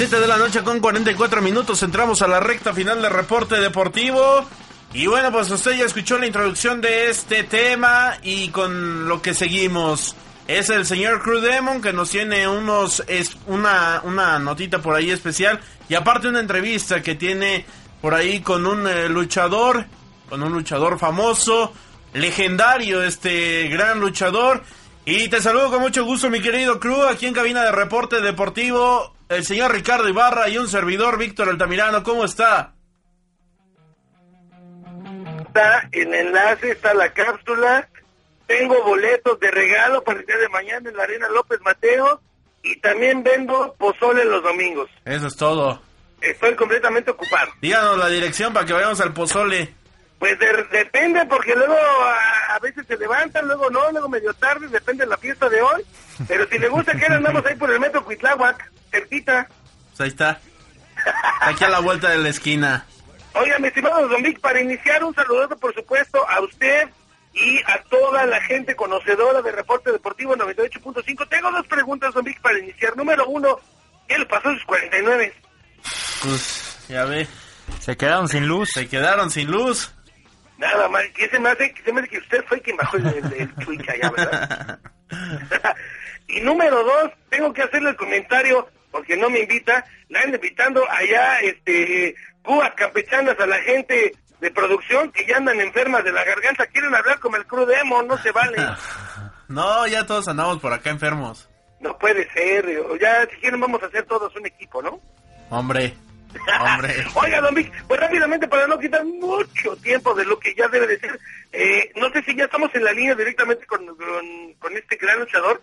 7 de la noche con 44 minutos entramos a la recta final del reporte deportivo. Y bueno, pues usted ya escuchó la introducción de este tema y con lo que seguimos. Es el señor Crew Demon que nos tiene unos es una una notita por ahí especial. Y aparte una entrevista que tiene por ahí con un eh, luchador, con un luchador famoso, legendario este gran luchador. Y te saludo con mucho gusto mi querido Crew aquí en cabina de reporte deportivo el señor Ricardo Ibarra y un servidor Víctor Altamirano, ¿cómo está? Está el enlace, está la cápsula, tengo boletos de regalo para el día de mañana en la Arena López Mateo y también vendo pozole los domingos. Eso es todo. Estoy completamente ocupado. Díganos la dirección para que vayamos al pozole. Pues depende, porque luego a, veces se levantan, luego no, luego medio tarde, depende de la fiesta de hoy. Pero si le gusta que andamos ahí por el metro Cuitláhuac, cerquita. Pues ahí está. Aquí a la vuelta de la esquina. Oiga, mi estimado Don Vic, para iniciar un saludo, por supuesto, a usted y a toda la gente conocedora de Reporte Deportivo 98.5. Tengo dos preguntas, Don Vic, para iniciar. Número uno, ¿qué le pasó a sus 49? Pues, ya ve. Se quedaron sin luz. Se quedaron sin luz. Nada más, que se me hace, se me hace que usted fue quien bajó el, el, Twitch allá, ¿verdad? y número dos, tengo que hacerle el comentario, porque no me invita, la ando invitando allá, este, cubas campechanas a la gente de producción que ya andan enfermas de la garganta, quieren hablar como el crudemo, no se vale. no, ya todos andamos por acá enfermos. No puede ser, ya si quieren vamos a hacer todos un equipo, ¿no? Hombre. Oiga, don Vic, pues rápidamente para no quitar mucho tiempo de lo que ya debe de ser, eh, no sé si ya estamos en la línea directamente con, con, este gran luchador.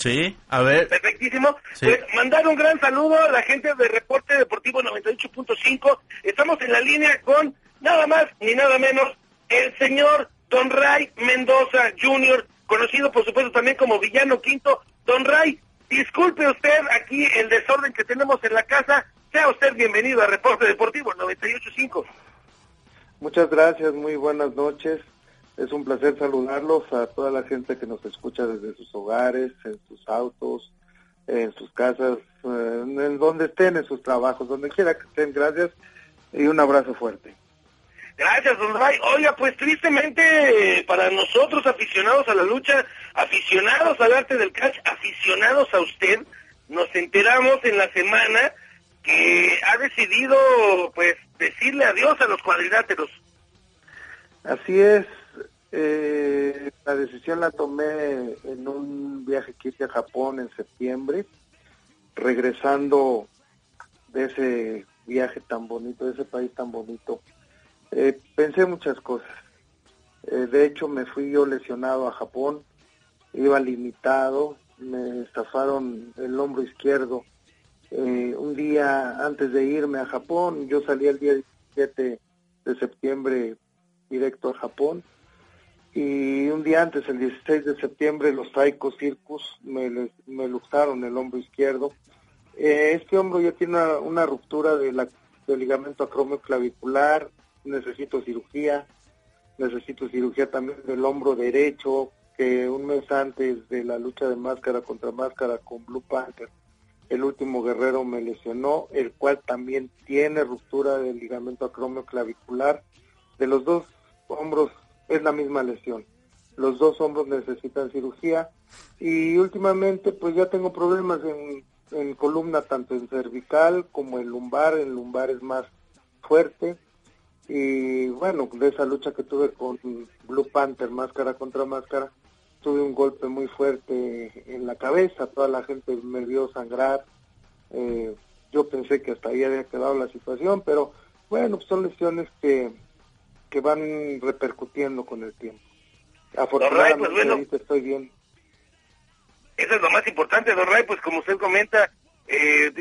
Sí, a ver. Perfectísimo. Pues mandar un gran saludo a la gente de Reporte Deportivo 98.5. Estamos en la línea con nada más ni nada menos el señor Don Ray Mendoza Jr., conocido por supuesto también como Villano Quinto. Don Ray, disculpe usted aquí el desorden que tenemos en la casa, sea usted bienvenido a Reporte Deportivo 98.5. Muchas gracias, muy buenas noches. Es un placer saludarlos a toda la gente que nos escucha desde sus hogares, en sus autos, en sus casas, eh, en donde estén, en sus trabajos, donde quiera que estén. Gracias y un abrazo fuerte. Gracias, don Ray. Oiga, pues tristemente para nosotros aficionados a la lucha, aficionados al arte del catch, aficionados a usted, nos enteramos en la semana que ha decidido pues decirle adiós a los cuadriláteros. Así es, eh, la decisión la tomé en un viaje que hice a Japón en septiembre, regresando de ese viaje tan bonito, de ese país tan bonito. Eh, pensé muchas cosas. Eh, de hecho, me fui yo lesionado a Japón, iba limitado, me estafaron el hombro izquierdo eh, un día antes de irme a Japón, yo salí el día 17 de septiembre directo a Japón y un día antes, el 16 de septiembre, los Taiko Circus me, me luxaron el hombro izquierdo. Eh, este hombro ya tiene una, ruptura del ligamento acromioclavicular, necesito cirugía, necesito cirugía también del hombro derecho, que un mes antes de la lucha de máscara contra máscara con Blue Panther el último guerrero me lesionó, el cual también tiene ruptura del ligamento acromio clavicular. De los dos hombros es la misma lesión. Los dos hombros necesitan cirugía y últimamente pues ya tengo problemas en, en columna tanto en cervical como en lumbar. En lumbar es más fuerte y bueno, de esa lucha que tuve con Blue Panther, máscara contra máscara, tuve un golpe muy fuerte en la cabeza, toda la gente me vio sangrar, eh, yo pensé que hasta ahí había quedado la situación, pero bueno, son lesiones que, que van repercutiendo con el tiempo. Afortunadamente pues estoy bien. Eso es lo más importante, Don Ray, pues como usted comenta, eh,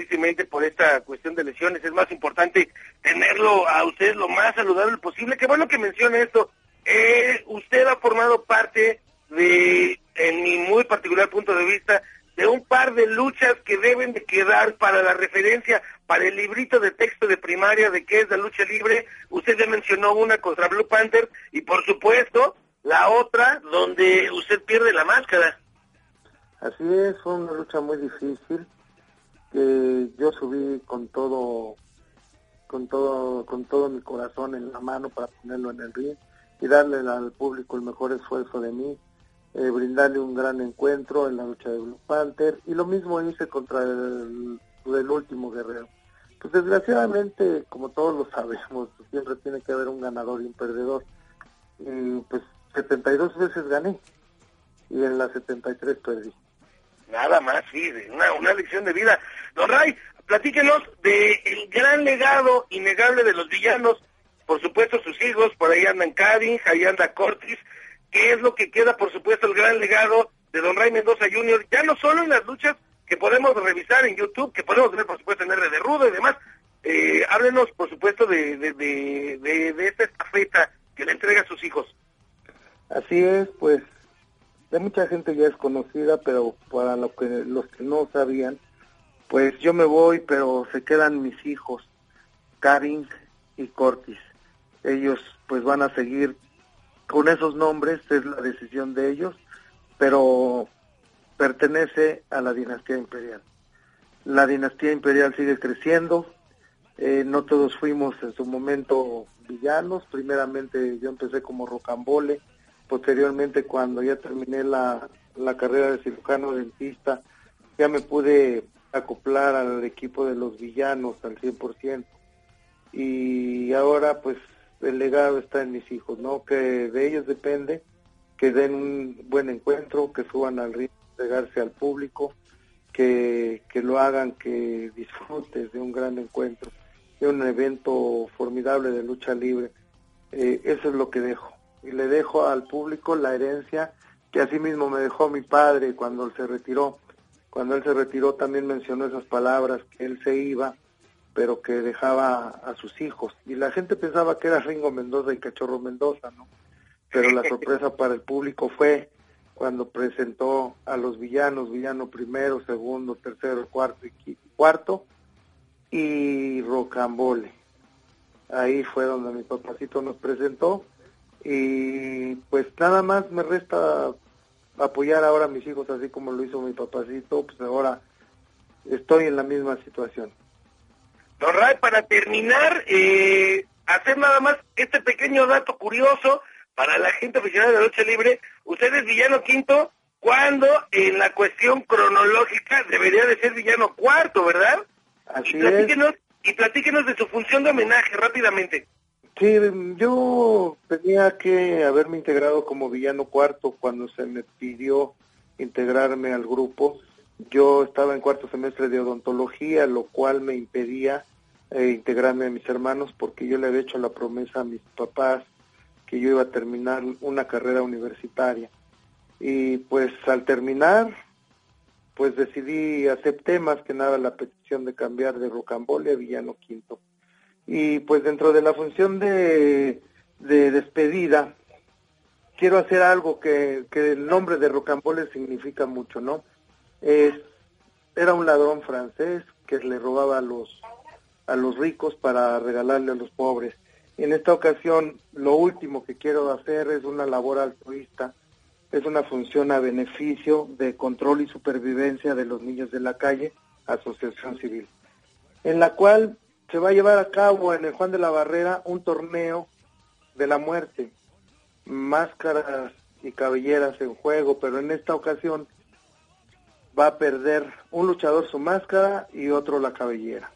por esta cuestión de lesiones, es más importante tenerlo a usted lo más saludable posible. Qué bueno que mencione esto. Eh, usted ha formado parte de, en mi muy particular punto de vista, de un par de luchas que deben de quedar para la referencia, para el librito de texto de primaria de qué es la lucha libre. Usted ya mencionó una contra Blue Panther y por supuesto la otra donde usted pierde la máscara. Así es, fue una lucha muy difícil. que yo subí con todo con todo con todo mi corazón en la mano para ponerlo en el ring y darle al público el mejor esfuerzo de mí eh, brindarle un gran encuentro en la lucha de Blue Panther y lo mismo hice contra el, el último guerrero pues desgraciadamente como todos lo sabemos siempre tiene que haber un ganador y un perdedor y pues 72 veces gané y en las 73 perdí Nada más, sí, una, una lección de vida. Don Ray, platíquenos del el gran legado innegable de los villanos. Por supuesto, sus hijos, por ahí andan Cadin, ahí anda Cortis. ¿Qué es lo que queda, por supuesto, el gran legado de Don Ray Mendoza Jr.? Ya no solo en las luchas que podemos revisar en YouTube, que podemos ver, por supuesto, en R de Rudo y demás. Eh, háblenos, por supuesto, de, de, de, de esta estafeta que le entrega a sus hijos. Así es, pues de mucha gente ya es conocida, pero para lo que, los que no sabían, pues yo me voy, pero se quedan mis hijos, Karin y Cortis. Ellos pues van a seguir con esos nombres, es la decisión de ellos, pero pertenece a la dinastía imperial. La dinastía imperial sigue creciendo, eh, no todos fuimos en su momento villanos, primeramente yo empecé como rocambole, posteriormente cuando ya terminé la, carrera de cirujano dentista, ya me pude acoplar al equipo de los villanos al 100%. Y ahora pues el legado está en mis hijos, ¿no? Que de ellos depende que den un buen encuentro, que suban al río, entregarse al público, que, que lo hagan, que disfrutes de un gran encuentro, de un evento formidable de lucha libre. Eh, eso es lo que dejo y le dejo al público la herencia que así mismo me dejó mi padre cuando él se retiró. Cuando él se retiró también mencionó esas palabras, que él se iba, pero que dejaba a sus hijos. Y la gente pensaba que era Ringo Mendoza y Cachorro Mendoza, ¿no? Pero la sorpresa para el público fue cuando presentó a los villanos, villano primero, segundo, tercero, cuarto y cuarto, y Rocambole. Ahí fue donde mi papacito nos presentó y pues nada más me resta apoyar ahora a mis hijos así como lo hizo mi papacito, pues ahora estoy en la misma situación. Don Ray, para terminar, eh, hacer nada más este pequeño dato curioso para la gente aficionada de la lucha libre. Usted es villano quinto cuando en la cuestión cronológica debería de ser villano cuarto, ¿verdad? Así y platíquenos, Y platíquenos de su función de homenaje rápidamente. Sí, yo tenía que haberme integrado como villano cuarto cuando se me pidió integrarme al grupo. Yo estaba en cuarto semestre de odontología, lo cual me impedía eh, integrarme a mis hermanos porque yo le había hecho la promesa a mis papás que yo iba a terminar una carrera universitaria. Y pues al terminar, pues decidí, acepté más que nada la petición de cambiar de Rocambole a Villano Quinto. Y pues dentro de la función de, despedida, quiero hacer algo que, el nombre de Rocambole significa mucho, ¿no? Es, era un ladrón francés que le robaba a los, a los ricos para regalarle a los pobres. En esta ocasión, lo último que quiero hacer es una labor altruista, es una función a beneficio de control y supervivencia de los niños de la calle, asociación civil, en la cual se va a llevar a cabo en el Juan de la Barrera un torneo de la muerte, máscaras y cabelleras en juego, pero en esta ocasión va a perder un luchador su máscara y otro la cabellera.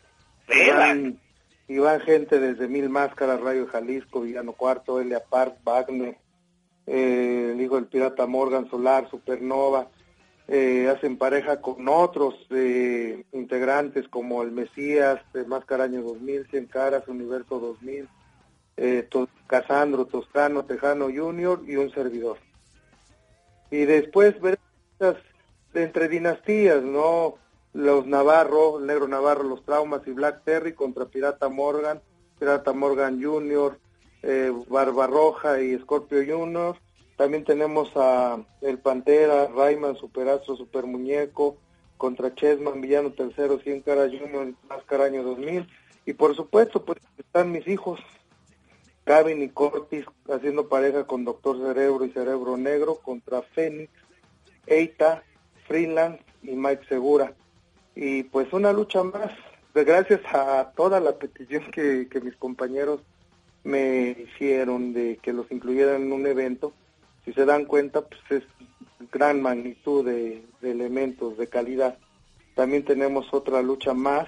Y van, gente desde Mil Máscaras, Rayo Jalisco, Villano Cuarto, Elia Park, Wagner, eh, el hijo del pirata Morgan Solar, Supernova, eh, hacen pareja con otros eh, integrantes como el Mesías, de Máscara Año 2000, Cien Caras, Universo 2000, eh, Casandro, Toscano, Tejano Junior y un servidor. Y después ver entre dinastías, ¿no? Los Navarro, Negro Navarro, los Traumas y Black Terry contra Pirata Morgan, Pirata Morgan Junior, eh, Barbarroja y Scorpio Junior, también tenemos a El Pantera, Rayman, Superastro, Super Muñeco, contra Chessman, Villano Tercero, Cien Caras Junior, Máscara Año 2000. Y por supuesto, pues están mis hijos, Gavin y Cortis, haciendo pareja con Doctor Cerebro y Cerebro Negro contra Fénix, Eita, Freelance y Mike Segura. Y pues una lucha más, gracias a toda la petición que, que mis compañeros me hicieron de que los incluyeran en un evento, si se dan cuenta, pues es gran magnitud de, elementos de calidad. También tenemos otra lucha más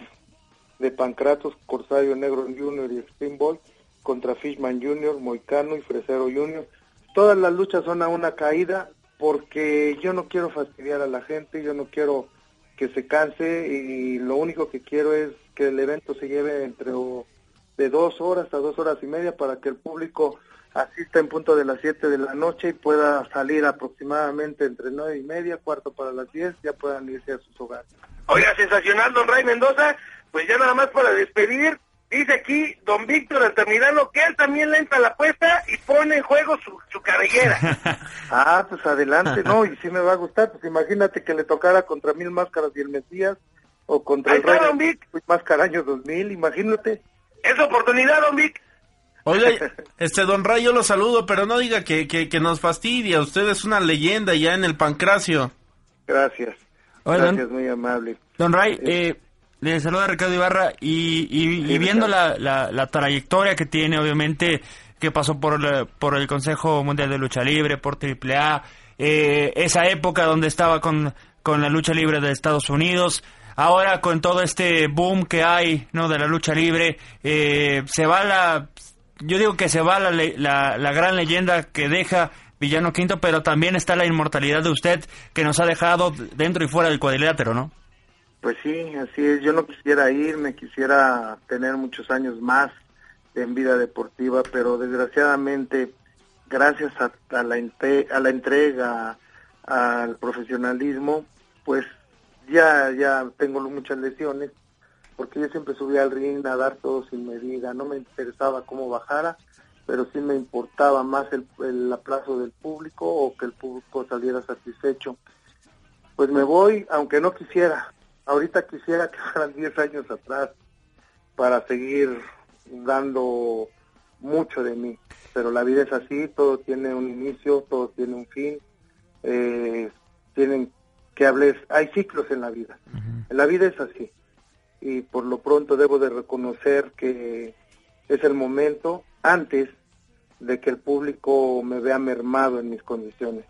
de Pancratos, Corsario Negro Junior y Extreme Ball contra Fishman Junior, Moicano y Fresero Junior. Todas las luchas son a una caída porque yo no quiero fastidiar a la gente, yo no quiero que se canse y lo único que quiero es que el evento se lleve entre de dos horas a dos horas y media para que el público asista en punto de las siete de la noche y pueda salir aproximadamente entre nueve y media, cuarto para las diez, ya puedan irse a sus hogares. Oiga, sensacional, don Ray Mendoza, pues ya nada más para despedir, dice aquí don Víctor Altamirano que él también le entra la apuesta y pone en juego su, su carrillera. ah, pues adelante, no, y sí me va a gustar, pues imagínate que le tocara contra Mil Máscaras y el Mesías, o contra el Rey don Vic. Máscara dos mil, imagínate. Es oportunidad, don Vic. Oiga, este don Ray, yo lo saludo, pero no diga que, que, nos fastidia. Usted es una leyenda ya en el pancracio. Gracias. Gracias, muy amable. Don Ray, eh, le saluda Ricardo Ibarra y, y, viendo la, la, trayectoria que tiene, obviamente, que pasó por, por el Consejo Mundial de Lucha Libre, por AAA, eh, esa época donde estaba con, con la lucha libre de Estados Unidos, ahora con todo este boom que hay no de la lucha libre eh, se va la yo digo que se va la, la, la, gran leyenda que deja Villano Quinto, pero también está la inmortalidad de usted que nos ha dejado dentro y fuera del cuadrilátero, ¿no? Pues sí, así es. Yo no quisiera irme, quisiera tener muchos años más en vida deportiva, pero desgraciadamente, gracias a, la, a la entrega, al profesionalismo, pues ya, ya tengo muchas lesiones porque yo siempre subía al ring a dar todo sin medida, no me interesaba cómo bajara, pero sí me importaba más el, el aplazo del público o que el público saliera satisfecho. Pues me voy, aunque no quisiera, ahorita quisiera que fueran 10 años atrás para seguir dando mucho de mí, pero la vida es así, todo tiene un inicio, todo tiene un fin, eh, tienen que hables, hay ciclos en la vida, en la vida es así, y por lo pronto debo de reconocer que es el momento antes de que el público me vea mermado en mis condiciones,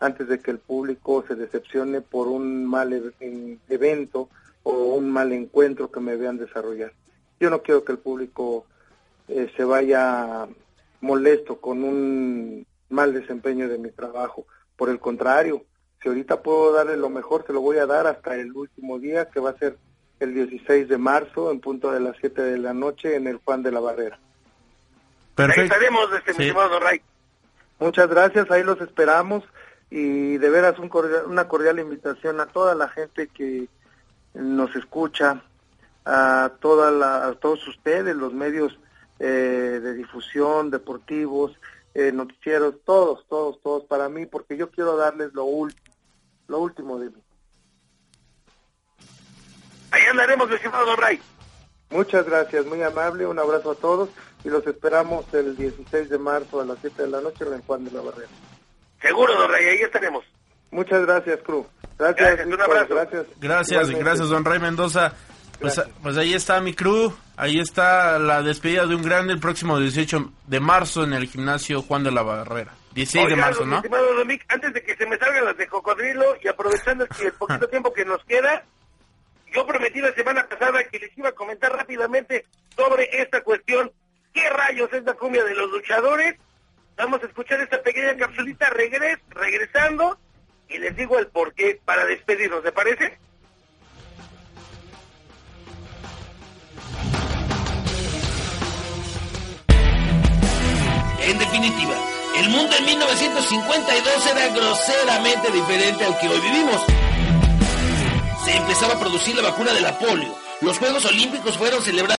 antes de que el público se decepcione por un mal e-, evento o un mal encuentro que me vean desarrollar. Yo no quiero que el público eh, se vaya molesto con un mal desempeño de mi trabajo. Por el contrario, si ahorita puedo darle lo mejor, se lo voy a dar hasta el último día, que va a ser el 16 de marzo en punto de las 7 de la noche en el Juan de la Barrera. Perfecto. Ahí estaremos, este, mi estimado Ray. Muchas gracias, ahí los esperamos y de veras un una cordial invitación a toda la gente que nos escucha, a, toda la, a todos ustedes, los medios eh, de difusión, deportivos, eh, noticieros, todos, todos, todos para mí, porque yo quiero darles lo último, lo último de mí. Ahí andaremos, estimado Don Ray. Muchas gracias, muy amable, un abrazo a todos y los esperamos el 16 de marzo a las 7 de la noche en Juan de la Barrera. Seguro, Don Ray, ahí estaremos. Muchas gracias, Cruz. Gracias, un abrazo. Gracias, gracias, gracias, Don Ray Mendoza. Pues, pues, ahí está mi crew, ahí está la despedida de un grande el próximo 18 de marzo en el gimnasio Juan de la Barrera. 16 de marzo, ¿no? Estimado antes de que se me salgan las de cocodrilo y aprovechando el poquito tiempo que nos queda, yo prometí la semana pasada que les iba a comentar rápidamente sobre esta cuestión. ¿Qué rayos es la cumbia de los luchadores? Vamos a escuchar esta pequeña capsulita regres, regresando y les digo el porqué para despedirnos, ¿te parece? En definitiva, el mundo en 1952 era groseramente diferente al que hoy vivimos se empezaba a producir la vacuna de la polio. Los Juegos Olímpicos fueron celebrados